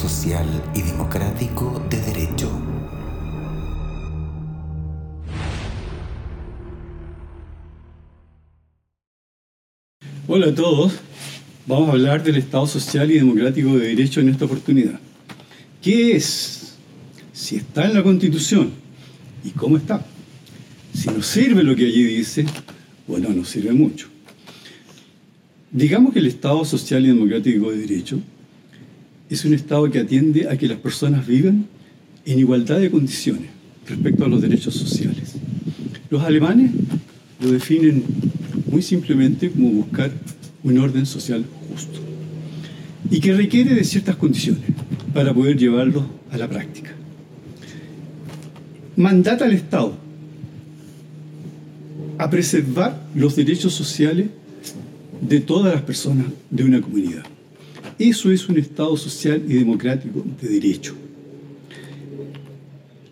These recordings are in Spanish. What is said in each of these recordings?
social y democrático de derecho. Hola a todos, vamos a hablar del Estado Social y Democrático de Derecho en esta oportunidad. ¿Qué es? Si está en la Constitución, ¿y cómo está? Si nos sirve lo que allí dice, bueno, nos sirve mucho. Digamos que el Estado Social y Democrático de Derecho es un Estado que atiende a que las personas vivan en igualdad de condiciones respecto a los derechos sociales. Los alemanes lo definen muy simplemente como buscar un orden social justo y que requiere de ciertas condiciones para poder llevarlo a la práctica. Mandata al Estado a preservar los derechos sociales de todas las personas de una comunidad. Eso es un Estado social y democrático de derecho.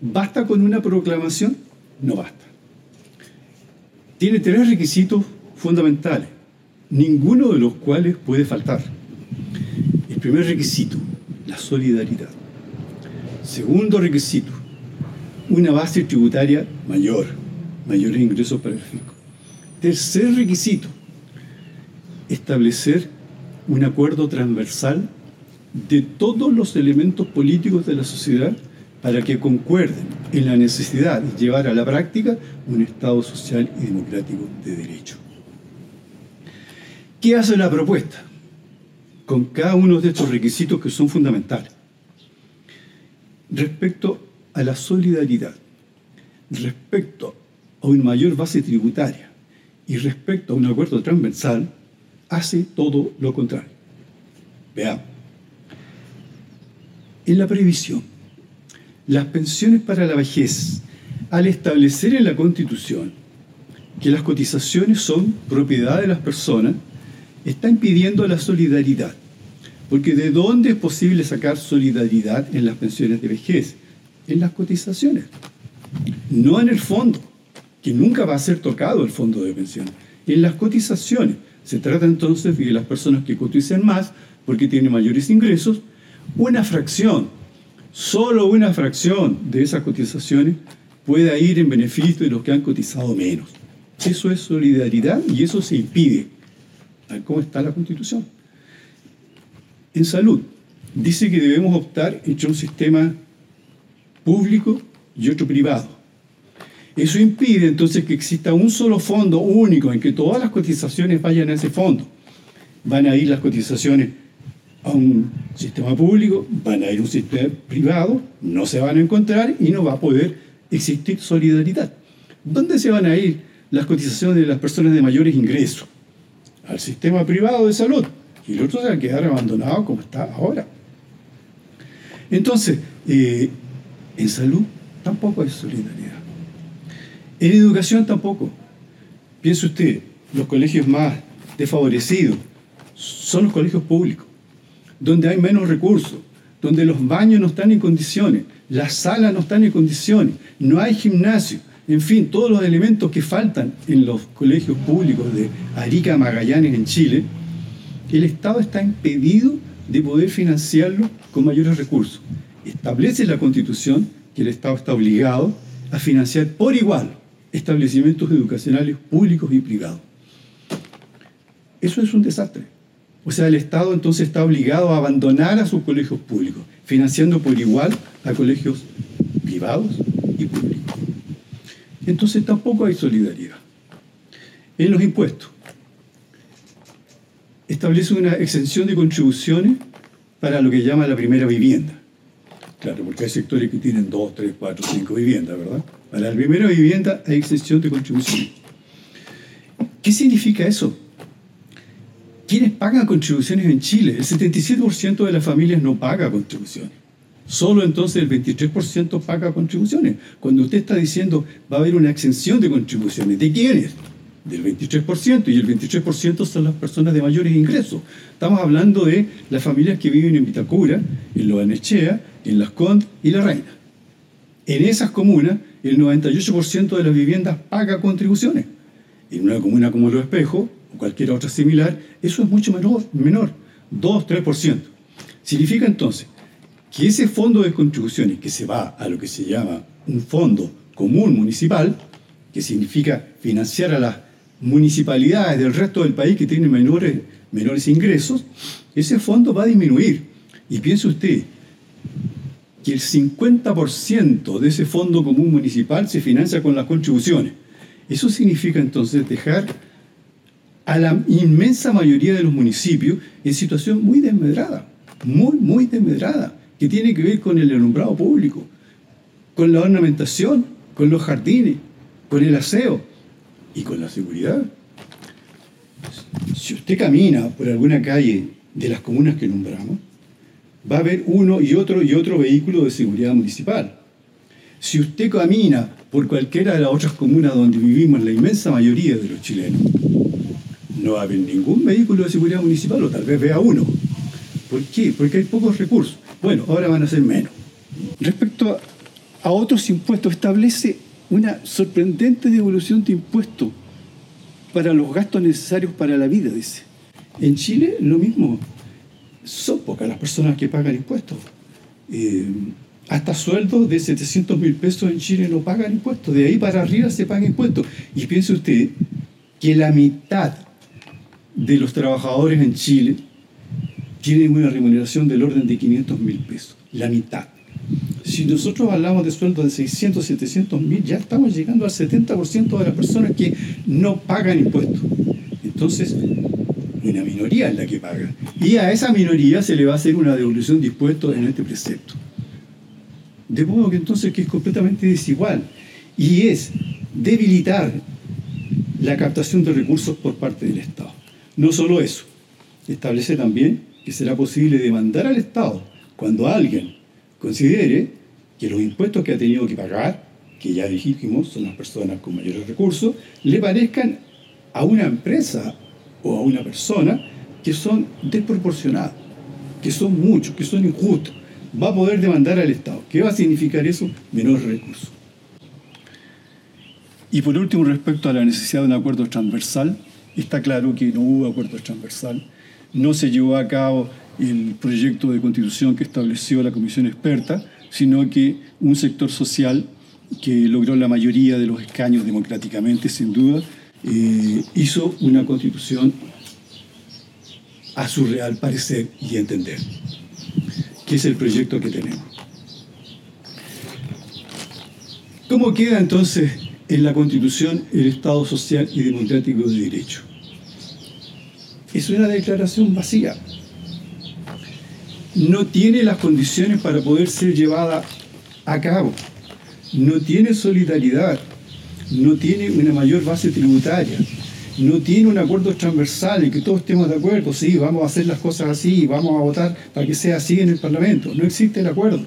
¿Basta con una proclamación? No basta. Tiene tres requisitos fundamentales, ninguno de los cuales puede faltar. El primer requisito, la solidaridad. Segundo requisito, una base tributaria mayor, mayores ingresos para el fisco. Tercer requisito, establecer un acuerdo transversal de todos los elementos políticos de la sociedad para que concuerden en la necesidad de llevar a la práctica un Estado social y democrático de derecho. ¿Qué hace la propuesta? Con cada uno de estos requisitos que son fundamentales. Respecto a la solidaridad, respecto a una mayor base tributaria y respecto a un acuerdo transversal, hace todo lo contrario. Veamos. En la previsión, las pensiones para la vejez, al establecer en la Constitución que las cotizaciones son propiedad de las personas, está impidiendo la solidaridad. Porque ¿de dónde es posible sacar solidaridad en las pensiones de vejez? En las cotizaciones, no en el fondo, que nunca va a ser tocado el fondo de pensiones, en las cotizaciones. Se trata entonces de las personas que cotizan más, porque tienen mayores ingresos, una fracción, solo una fracción de esas cotizaciones pueda ir en beneficio de los que han cotizado menos. Eso es solidaridad y eso se impide cómo está la Constitución. En salud, dice que debemos optar entre un sistema público y otro privado. Eso impide entonces que exista un solo fondo único en que todas las cotizaciones vayan a ese fondo. Van a ir las cotizaciones a un sistema público, van a ir a un sistema privado, no se van a encontrar y no va a poder existir solidaridad. ¿Dónde se van a ir las cotizaciones de las personas de mayores ingresos? al sistema privado de salud y el otro se va a quedar abandonado como está ahora. Entonces, eh, en salud tampoco hay solidaridad. En educación tampoco. Piense usted, los colegios más desfavorecidos son los colegios públicos, donde hay menos recursos, donde los baños no están en condiciones, las salas no están en condiciones, no hay gimnasio, en fin, todos los elementos que faltan en los colegios públicos de Arica Magallanes en Chile, el Estado está impedido de poder financiarlo con mayores recursos. Establece la Constitución que el Estado está obligado a financiar por igual establecimientos educacionales públicos y privados. Eso es un desastre. O sea, el Estado entonces está obligado a abandonar a sus colegios públicos, financiando por igual a colegios privados y públicos entonces tampoco hay solidaridad. En los impuestos, establece una exención de contribuciones para lo que llama la primera vivienda. Claro, porque hay sectores que tienen dos, tres, cuatro, cinco viviendas, ¿verdad? Para la primera vivienda hay exención de contribuciones. ¿Qué significa eso? ¿Quiénes pagan contribuciones en Chile? El 77% de las familias no paga contribuciones. Solo entonces el 23% paga contribuciones. Cuando usted está diciendo va a haber una exención de contribuciones, ¿de quiénes? Del 23%, y el 23% son las personas de mayores ingresos. Estamos hablando de las familias que viven en Vitacura, en Loanechea, en Las Condes y La Reina. En esas comunas, el 98% de las viviendas paga contribuciones. En una comuna como Los Espejos, o cualquier otra similar, eso es mucho menor, menor 2-3%. Significa entonces que ese fondo de contribuciones que se va a lo que se llama un fondo común municipal, que significa financiar a las municipalidades del resto del país que tienen menores, menores ingresos, ese fondo va a disminuir. Y piense usted que el 50% de ese fondo común municipal se financia con las contribuciones. Eso significa entonces dejar a la inmensa mayoría de los municipios en situación muy desmedrada, muy, muy desmedrada, que tiene que ver con el alumbrado público, con la ornamentación, con los jardines, con el aseo y con la seguridad. Si usted camina por alguna calle de las comunas que nombramos, va a haber uno y otro y otro vehículo de seguridad municipal. Si usted camina por cualquiera de las otras comunas donde vivimos la inmensa mayoría de los chilenos, no va a haber ningún vehículo de seguridad municipal o tal vez vea uno. ¿Por qué? Porque hay pocos recursos. Bueno, ahora van a ser menos. Respecto a, otros impuestos, establece una sorprendente devolución de impuestos para los gastos necesarios para la vida, dice. En Chile lo mismo. Son pocas las personas que pagan impuestos. Eh, hasta sueldos de 700 mil pesos en Chile no pagan impuestos. De ahí para arriba se pagan impuestos. Y piense usted que la mitad de los trabajadores en Chile tienen una remuneración del orden de 500 mil pesos. La mitad. Si nosotros hablamos de sueldos de 600, 700 mil, ya estamos llegando al 70% de las personas que no pagan impuestos. Entonces, una minoría es la que paga. Y a esa minoría se le va a hacer una devolución de impuestos en este precepto. De modo que entonces que es completamente desigual. Y es debilitar la captación de recursos por parte del Estado. No solo eso, establece también que será posible demandar al Estado cuando alguien considere que los impuestos que ha tenido que pagar, que ya dijimos son las personas con mayores recursos, le parezcan a una empresa o a una persona que son desproporcionados, que son muchos, que son injustos. Va a poder demandar al Estado. ¿Qué va a significar eso? Menores recursos. Y por último, respecto a la necesidad de un acuerdo transversal, está claro que no hubo acuerdo transversal, no se llevó a cabo el proyecto de constitución que estableció la comisión experta, sino que un sector social que logró la mayoría de los escaños democráticamente, sin duda, eh, hizo una constitución a su real parecer y entender, que es el proyecto que tenemos. ¿Cómo queda entonces en la constitución el Estado social y democrático de derecho? Es una declaración vacía no tiene las condiciones para poder ser llevada a cabo, no tiene solidaridad, no tiene una mayor base tributaria, no tiene un acuerdo transversal en que todos estemos de acuerdo, sí, vamos a hacer las cosas así, vamos a votar para que sea así en el Parlamento. No existe el acuerdo.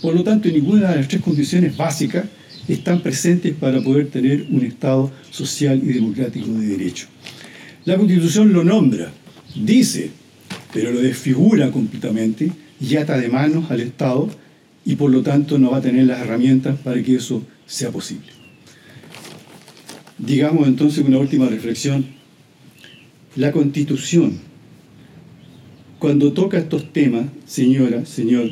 Por lo tanto, ninguna de las tres condiciones básicas están presentes para poder tener un Estado social y democrático de derecho. La Constitución lo nombra, dice pero lo desfigura completamente y ata de manos al Estado y por lo tanto no va a tener las herramientas para que eso sea posible. Digamos entonces una última reflexión. La constitución, cuando toca estos temas, señora, señor,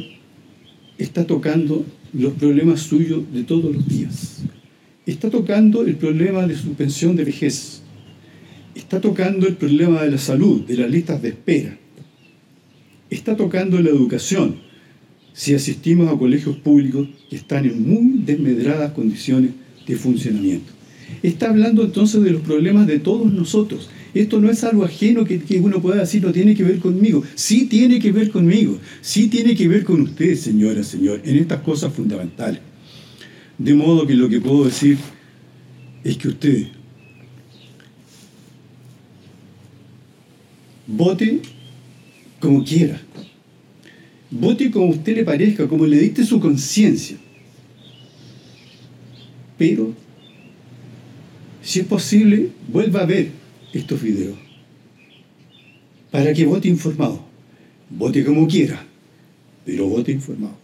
está tocando los problemas suyos de todos los días. Está tocando el problema de su pensión de vejez. Está tocando el problema de la salud, de las listas de espera está tocando la educación si asistimos a colegios públicos que están en muy desmedradas condiciones de funcionamiento. Está hablando entonces de los problemas de todos nosotros. Esto no es algo ajeno que, uno pueda decir, no tiene que ver conmigo. Sí tiene que ver conmigo. Sí tiene que ver con usted, señora, señor, en estas cosas fundamentales. De modo que lo que puedo decir es que usted vote como quiera. Vote como a usted le parezca, como le dicte su conciencia. Pero, si es posible, vuelva a ver estos videos. Para que vote informado. Vote como quiera, pero vote informado.